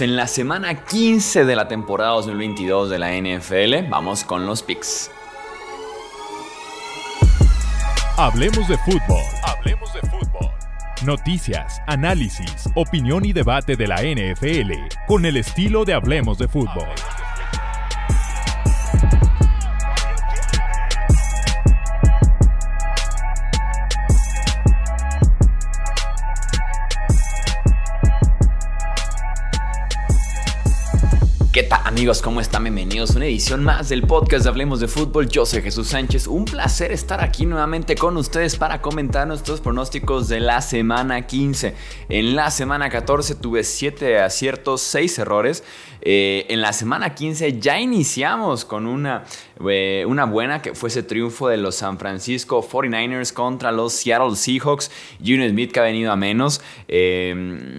En la semana 15 de la temporada 2022 de la NFL, vamos con los picks. Hablemos de fútbol. Hablemos de fútbol. Noticias, análisis, opinión y debate de la NFL con el estilo de Hablemos de fútbol. Amigos? ¿Cómo están? Bienvenidos a una edición más del podcast de Hablemos de Fútbol. Yo soy Jesús Sánchez. Un placer estar aquí nuevamente con ustedes para comentar nuestros pronósticos de la semana 15. En la semana 14 tuve 7 aciertos, 6 errores. Eh, en la semana 15 ya iniciamos con una, eh, una buena que fue ese triunfo de los San Francisco 49ers contra los Seattle Seahawks. Junior Smith que ha venido a menos, eh,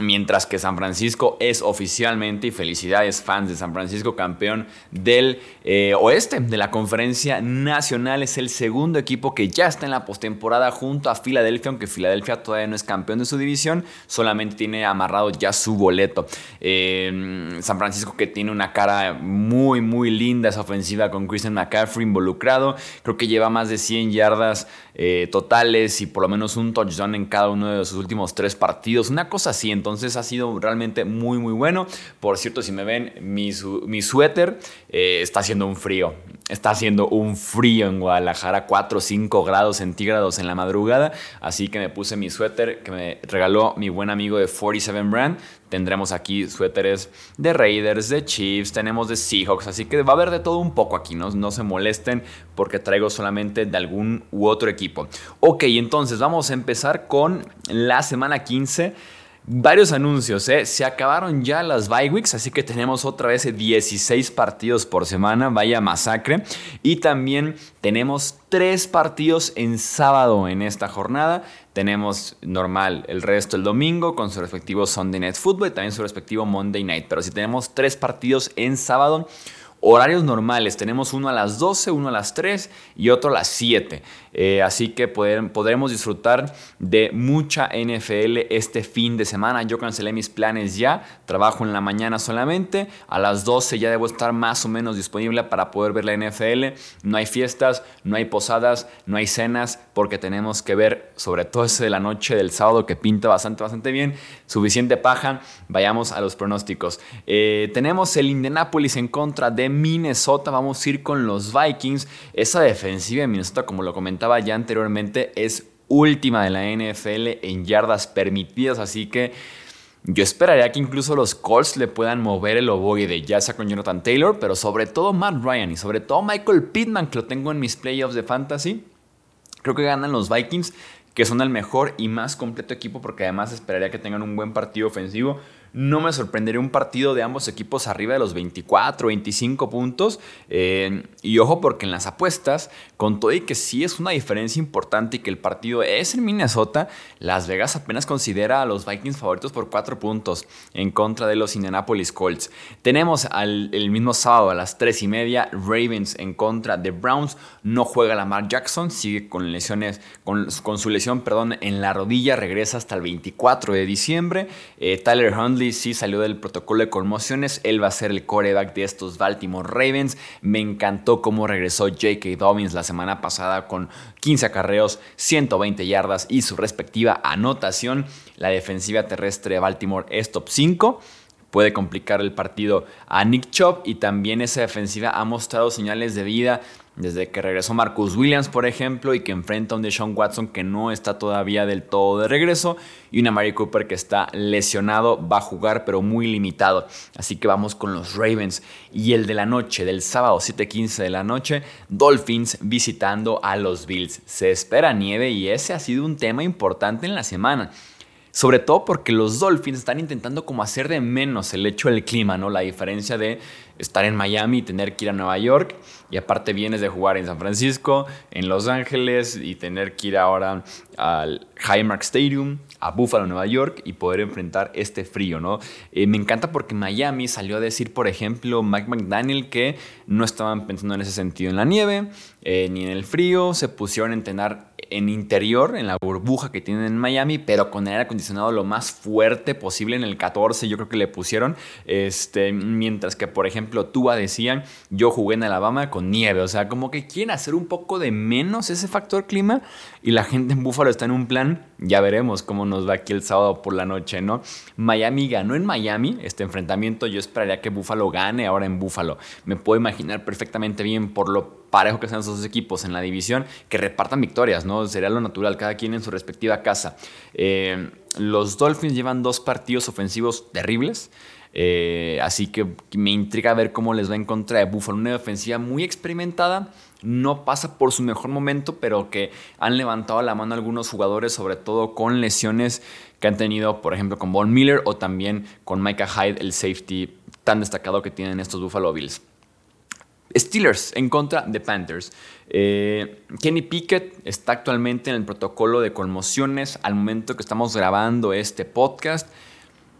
mientras que San Francisco es oficialmente, y felicidades fans de San Francisco, campeón del eh, oeste de la conferencia nacional. Es el segundo equipo que ya está en la postemporada junto a Filadelfia, aunque Filadelfia todavía no es campeón de su división, solamente tiene amarrado ya su boleto. Eh, San Francisco que tiene una cara muy, muy linda, esa ofensiva con Christian McCaffrey involucrado. Creo que lleva más de 100 yardas eh, totales y por lo menos un touchdown en cada uno de sus últimos tres partidos. Una cosa así, entonces ha sido realmente muy, muy bueno. Por cierto, si me ven, mi suéter, eh, está haciendo un frío. Está haciendo un frío en Guadalajara, 4 o 5 grados centígrados en la madrugada. Así que me puse mi suéter que me regaló mi buen amigo de 47 Brand. Tendremos aquí suéteres de Raiders, de Chiefs, tenemos de Seahawks. Así que va a haber de todo un poco aquí. No, no se molesten porque traigo solamente de algún u otro equipo. Ok, entonces vamos a empezar con la semana 15 Varios anuncios, ¿eh? se acabaron ya las bye weeks, así que tenemos otra vez 16 partidos por semana, vaya masacre. Y también tenemos 3 partidos en sábado en esta jornada. Tenemos normal el resto el domingo con su respectivo Sunday Night Football y también su respectivo Monday Night. Pero si tenemos 3 partidos en sábado, horarios normales. Tenemos uno a las 12, uno a las 3 y otro a las 7. Eh, así que podremos disfrutar de mucha NFL este fin de semana. Yo cancelé mis planes ya, trabajo en la mañana solamente, a las 12 ya debo estar más o menos disponible para poder ver la NFL. No hay fiestas, no hay posadas, no hay cenas, porque tenemos que ver sobre todo ese de la noche del sábado que pinta bastante, bastante bien. Suficiente paja, vayamos a los pronósticos. Eh, tenemos el Indianapolis en contra de Minnesota, vamos a ir con los Vikings. Esa defensiva de Minnesota, como lo comenté, ya anteriormente, es última de la NFL en yardas permitidas, así que yo esperaría que incluso los Colts le puedan mover el ovoide, ya sea con Jonathan Taylor, pero sobre todo Matt Ryan y sobre todo Michael Pittman, que lo tengo en mis playoffs de fantasy. Creo que ganan los Vikings, que son el mejor y más completo equipo, porque además esperaría que tengan un buen partido ofensivo. No me sorprendería un partido de ambos equipos arriba de los 24, 25 puntos. Eh, y ojo porque en las apuestas, con todo y que sí es una diferencia importante y que el partido es en Minnesota, Las Vegas apenas considera a los Vikings favoritos por 4 puntos en contra de los Indianapolis Colts. Tenemos el mismo sábado a las 3 y media Ravens en contra de Browns. No juega Lamar Jackson, sigue con lesiones, con, su lesión perdón, en la rodilla, regresa hasta el 24 de diciembre. Eh, Tyler Hundley sí salió del protocolo de conmociones. Él va a ser el coreback de estos Baltimore Ravens. Me encantó cómo regresó J.K. Dobbins la semana pasada con 15 acarreos, 120 yardas y su respectiva anotación. La defensiva terrestre de Baltimore es top 5 puede complicar el partido a Nick Chubb y también esa defensiva ha mostrado señales de vida desde que regresó Marcus Williams, por ejemplo, y que enfrenta a un Deshaun Watson que no está todavía del todo de regreso, y una Mary Cooper que está lesionado, va a jugar pero muy limitado. Así que vamos con los Ravens. Y el de la noche, del sábado 7:15 de la noche, Dolphins visitando a los Bills. Se espera nieve y ese ha sido un tema importante en la semana. Sobre todo porque los Dolphins están intentando como hacer de menos el hecho del clima, ¿no? La diferencia de estar en Miami y tener que ir a Nueva York. Y aparte vienes de jugar en San Francisco, en Los Ángeles y tener que ir ahora al Highmark Stadium, a Buffalo, Nueva York y poder enfrentar este frío, ¿no? Eh, me encanta porque Miami salió a decir, por ejemplo, Mike McDaniel que no estaban pensando en ese sentido en la nieve eh, ni en el frío, se pusieron a entrenar en interior, en la burbuja que tienen en Miami, pero con el aire acondicionado lo más fuerte posible en el 14, yo creo que le pusieron. Este, mientras que, por ejemplo, Tua decían, yo jugué en Alabama con nieve, o sea, como que quieren hacer un poco de menos ese factor clima y la gente en Búfalo está en un plan, ya veremos cómo nos va aquí el sábado por la noche, ¿no? Miami ganó en Miami este enfrentamiento, yo esperaría que Búfalo gane ahora en Búfalo. Me puedo imaginar perfectamente bien por lo parejo que sean esos dos equipos en la división, que repartan victorias, ¿no? Sería lo natural, cada quien en su respectiva casa. Eh, los Dolphins llevan dos partidos ofensivos terribles. Eh, así que me intriga ver cómo les va en contra de Buffalo. Una defensiva muy experimentada, no pasa por su mejor momento, pero que han levantado la mano algunos jugadores, sobre todo con lesiones que han tenido, por ejemplo, con Von Miller o también con Micah Hyde, el safety tan destacado que tienen estos Buffalo Bills. Steelers en contra de Panthers. Eh, Kenny Pickett está actualmente en el protocolo de conmociones al momento que estamos grabando este podcast.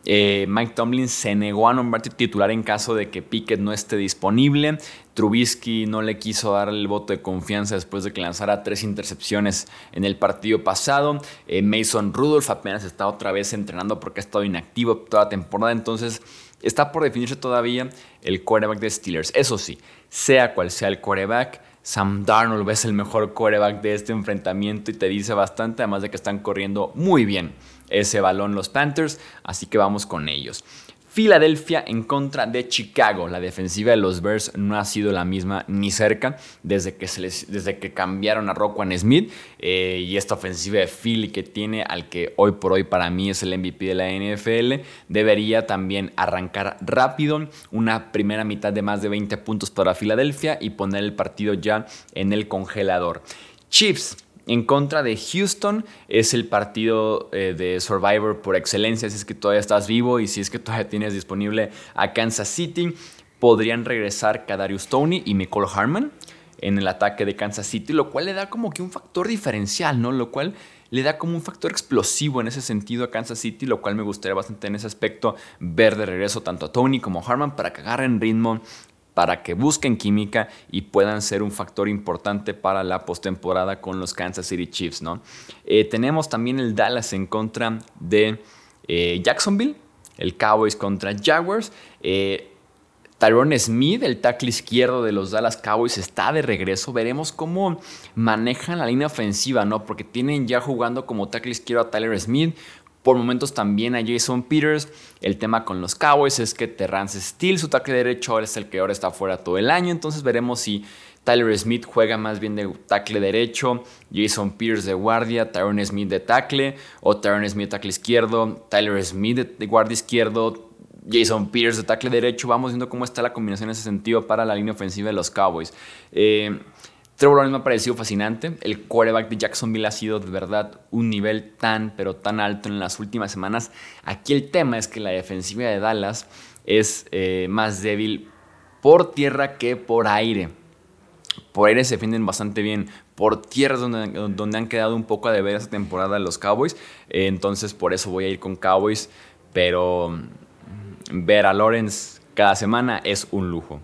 Eh, Mike Tomlin se negó a nombrar titular en caso de que Pickett no esté disponible. Trubisky no le quiso dar el voto de confianza después de que lanzara tres intercepciones en el partido pasado. Eh, Mason Rudolph apenas está otra vez entrenando porque ha estado inactivo toda la temporada. Entonces está por definirse todavía el quarterback de Steelers. Eso sí, sea cual sea el quarterback, Sam Darnold es el mejor quarterback de este enfrentamiento y te dice bastante, además de que están corriendo muy bien ese balón los Panthers, así que vamos con ellos. Filadelfia en contra de Chicago. La defensiva de los Bears no ha sido la misma ni cerca desde que, desde que cambiaron a Roquan Smith eh, y esta ofensiva de Philly que tiene al que hoy por hoy para mí es el MVP de la NFL debería también arrancar rápido una primera mitad de más de 20 puntos para Filadelfia y poner el partido ya en el congelador. Chiefs en contra de Houston. Es el partido eh, de Survivor por excelencia, si es que todavía estás vivo y si es que todavía tienes disponible a Kansas City. Podrían regresar Kadarius Tony y Nicole Harman en el ataque de Kansas City, lo cual le da como que un factor diferencial, ¿no? Lo cual le da como un factor explosivo en ese sentido a Kansas City, lo cual me gustaría bastante en ese aspecto ver de regreso tanto a Tony como a Harman para que agarren ritmo para que busquen química y puedan ser un factor importante para la postemporada con los Kansas City Chiefs. ¿no? Eh, tenemos también el Dallas en contra de eh, Jacksonville, el Cowboys contra Jaguars. Eh, Tyrone Smith, el tackle izquierdo de los Dallas Cowboys, está de regreso. Veremos cómo manejan la línea ofensiva, ¿no? Porque tienen ya jugando como tackle izquierdo a Tyler Smith, por momentos también a Jason Peters. El tema con los Cowboys es que Terrance Steele, su tackle derecho, es el que ahora está fuera todo el año. Entonces veremos si Tyler Smith juega más bien de tackle derecho, Jason Peters de guardia, Tyron Smith de tackle, o Tyron Smith de tackle izquierdo, Tyler Smith de guardia izquierdo, Jason Peters de tackle derecho. Vamos viendo cómo está la combinación en ese sentido para la línea ofensiva de los Cowboys. Eh, Trevor Lawrence me ha parecido fascinante. El quarterback de Jacksonville ha sido de verdad un nivel tan, pero tan alto en las últimas semanas. Aquí el tema es que la defensiva de Dallas es eh, más débil por tierra que por aire. Por aire se defienden bastante bien. Por tierra es donde, donde han quedado un poco a deber esta temporada los Cowboys. Eh, entonces por eso voy a ir con Cowboys. Pero mm, ver a Lawrence cada semana es un lujo.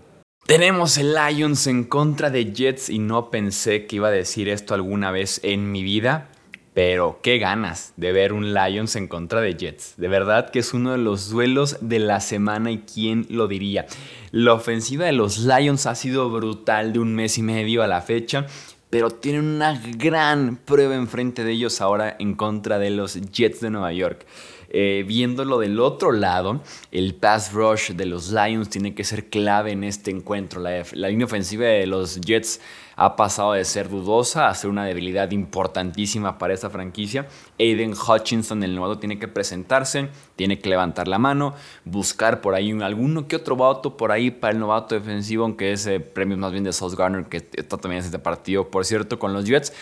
Tenemos el Lions en contra de Jets y no pensé que iba a decir esto alguna vez en mi vida, pero qué ganas de ver un Lions en contra de Jets. De verdad que es uno de los duelos de la semana y quién lo diría. La ofensiva de los Lions ha sido brutal de un mes y medio a la fecha, pero tienen una gran prueba enfrente de ellos ahora en contra de los Jets de Nueva York. Eh, viéndolo del otro lado, el pass rush de los Lions tiene que ser clave en este encuentro. La, línea ofensiva de los Jets ha pasado de ser dudosa a ser una debilidad importantísima para esta franquicia. Aiden Hutchinson, el novato, tiene que presentarse, tiene que levantar la mano, buscar por ahí un, alguno que otro voto por ahí para el novato defensivo, aunque ese premio más bien de Sauce Garner, que está también en este partido, por cierto, con los Jets.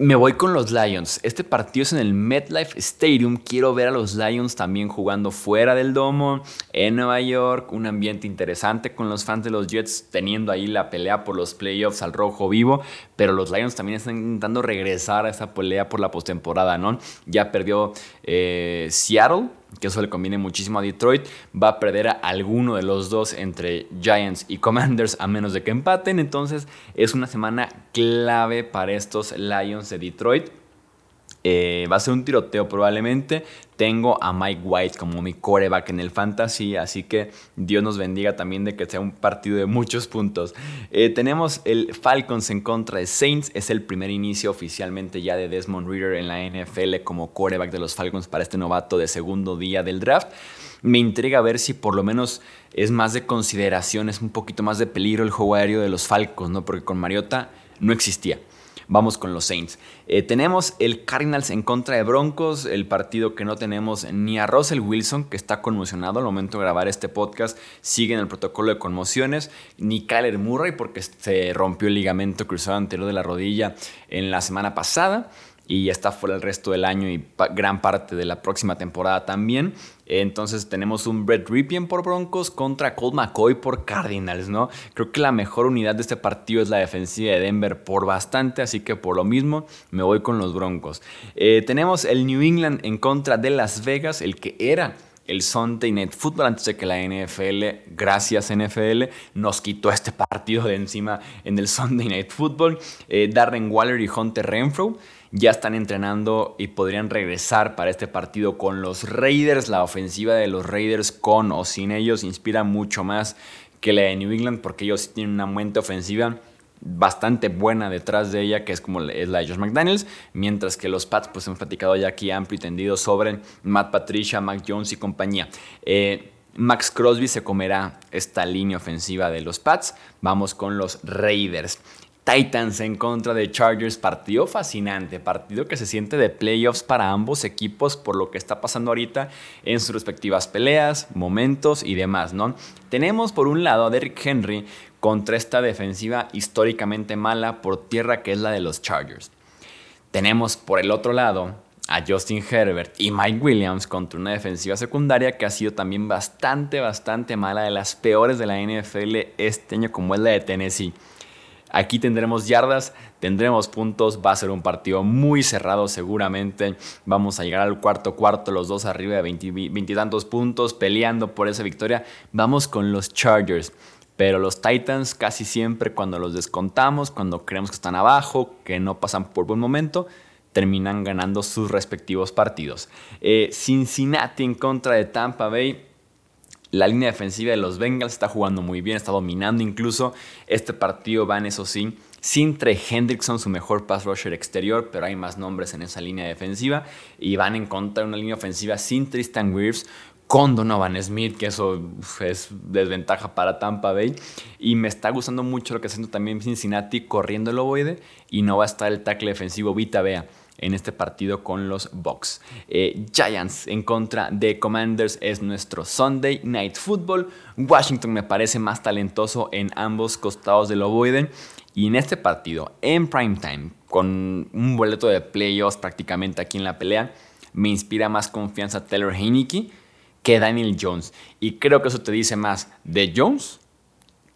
Me voy con los Lions. Este partido es en el MetLife Stadium. Quiero ver a los Lions también jugando fuera del domo, en Nueva York. Un ambiente interesante con los fans de los Jets teniendo ahí la pelea por los playoffs al rojo vivo. Pero los Lions también están intentando regresar a esa pelea por la postemporada, ¿no? Ya perdió eh, Seattle que eso le conviene muchísimo a Detroit, va a perder a alguno de los dos entre Giants y Commanders a menos de que empaten. Entonces es una semana clave para estos Lions de Detroit. Eh, va a ser un tiroteo probablemente. Tengo a Mike White como mi coreback en el fantasy, así que Dios nos bendiga también de que sea un partido de muchos puntos. Eh, tenemos el Falcons en contra de Saints, es el primer inicio oficialmente ya de Desmond Reader en la NFL como coreback de los Falcons para este novato de segundo día del draft. Me intriga ver si por lo menos es más de consideración, es un poquito más de peligro el juego aéreo de los Falcons, ¿no? porque con Mariota no existía. Vamos con los Saints. Eh, tenemos el Cardinals en contra de Broncos, el partido que no tenemos ni a Russell Wilson, que está conmocionado al momento de grabar este podcast, sigue en el protocolo de conmociones, ni Kyler Murray, porque se rompió el ligamento cruzado anterior de la rodilla en la semana pasada y ya está fuera el resto del año y gran parte de la próxima temporada también. Entonces tenemos un Brett Ripien por Broncos contra Colt McCoy por Cardinals, ¿no? Creo que la mejor unidad de este partido es la defensiva de Denver por bastante, así que por lo mismo me voy con los Broncos. Eh, tenemos el New England en contra de Las Vegas, el que era el Sunday Night Football antes de que la NFL, gracias NFL, nos quitó este partido de encima en el Sunday Night Football. Eh, Darren Waller y Hunter Renfro ya están entrenando y podrían regresar para este partido con los Raiders. La ofensiva de los Raiders con o sin ellos inspira mucho más que la de New England porque ellos tienen una mente ofensiva bastante buena detrás de ella, que es como es la de Josh McDaniels, mientras que los Pats, pues hemos platicado ya aquí amplio y tendido sobre Matt Patricia, Mac Jones y compañía. Eh, Max Crosby se comerá esta línea ofensiva de los Pats. Vamos con los Raiders. Titans en contra de Chargers, partido fascinante, partido que se siente de playoffs para ambos equipos por lo que está pasando ahorita en sus respectivas peleas, momentos y demás, ¿no? Tenemos por un lado a Derrick Henry contra esta defensiva históricamente mala por tierra que es la de los Chargers. Tenemos por el otro lado a Justin Herbert y Mike Williams contra una defensiva secundaria que ha sido también bastante, bastante mala, de las peores de la NFL este año como es la de Tennessee. Aquí tendremos yardas, tendremos puntos, va a ser un partido muy cerrado seguramente. Vamos a llegar al cuarto cuarto, los dos arriba de veintitantos puntos, peleando por esa victoria. Vamos con los Chargers. Pero los Titans casi siempre cuando los descontamos, cuando creemos que están abajo, que no pasan por buen momento, terminan ganando sus respectivos partidos. Eh, Cincinnati en contra de Tampa Bay. La línea defensiva de los Bengals está jugando muy bien, está dominando incluso. Este partido van, eso sí, sin Trey Hendrickson, su mejor pass rusher exterior, pero hay más nombres en esa línea defensiva. Y van en contra de una línea ofensiva sin Tristan Wirfs, con Donovan Smith, que eso es desventaja para Tampa Bay. Y me está gustando mucho lo que está haciendo también Cincinnati corriendo el ovoide. Y no va a estar el tackle defensivo Vita Bea en este partido con los Bucks. Eh, Giants en contra de Commanders es nuestro Sunday Night Football. Washington me parece más talentoso en ambos costados del ovoide. Y en este partido, en prime time, con un boleto de playoffs prácticamente aquí en la pelea, me inspira más confianza Taylor Heineke que Daniel Jones. Y creo que eso te dice más de Jones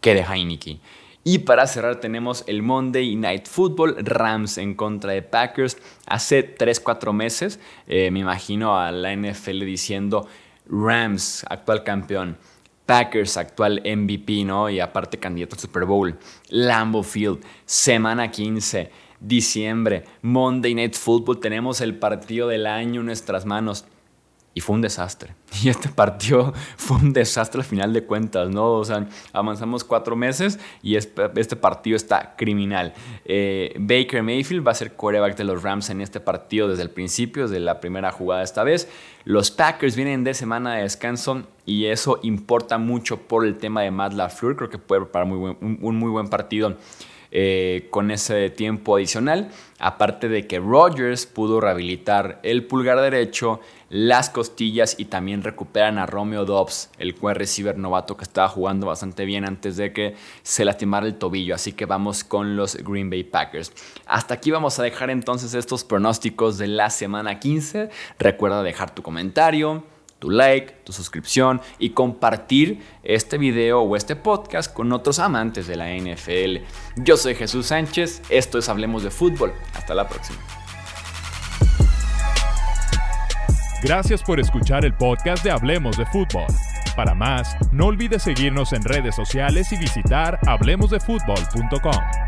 que de Heineke. Y para cerrar tenemos el Monday Night Football, Rams en contra de Packers. Hace 3-4 meses eh, me imagino a la NFL diciendo Rams, actual campeón. Packers, actual MVP, ¿no? Y aparte candidato al Super Bowl. Lambeau Field, semana 15, diciembre, Monday Night Football. Tenemos el partido del año en nuestras manos. Y fue un desastre. Y este partido fue un desastre al final de cuentas, ¿no? O sea, avanzamos cuatro meses y este partido está criminal. Eh, Baker Mayfield va a ser quarterback de los Rams en este partido desde el principio, desde la primera jugada esta vez. Los Packers vienen de semana de descanso y eso importa mucho por el tema de Matt LaFleur. Creo que puede preparar un muy buen partido eh, con ese tiempo adicional. Aparte de que Rodgers pudo rehabilitar el pulgar derecho, las costillas y también recuperan a Romeo Dobbs, el wide receiver novato que estaba jugando bastante bien antes de que se lastimara el tobillo. Así que vamos con los Green Bay Packers. Hasta aquí vamos a dejar entonces estos pronósticos de la semana 15. Recuerda dejar tu comentario tu like, tu suscripción y compartir este video o este podcast con otros amantes de la NFL. Yo soy Jesús Sánchez, esto es Hablemos de Fútbol. Hasta la próxima. Gracias por escuchar el podcast de Hablemos de Fútbol. Para más, no olvides seguirnos en redes sociales y visitar hablemosdefutbol.com.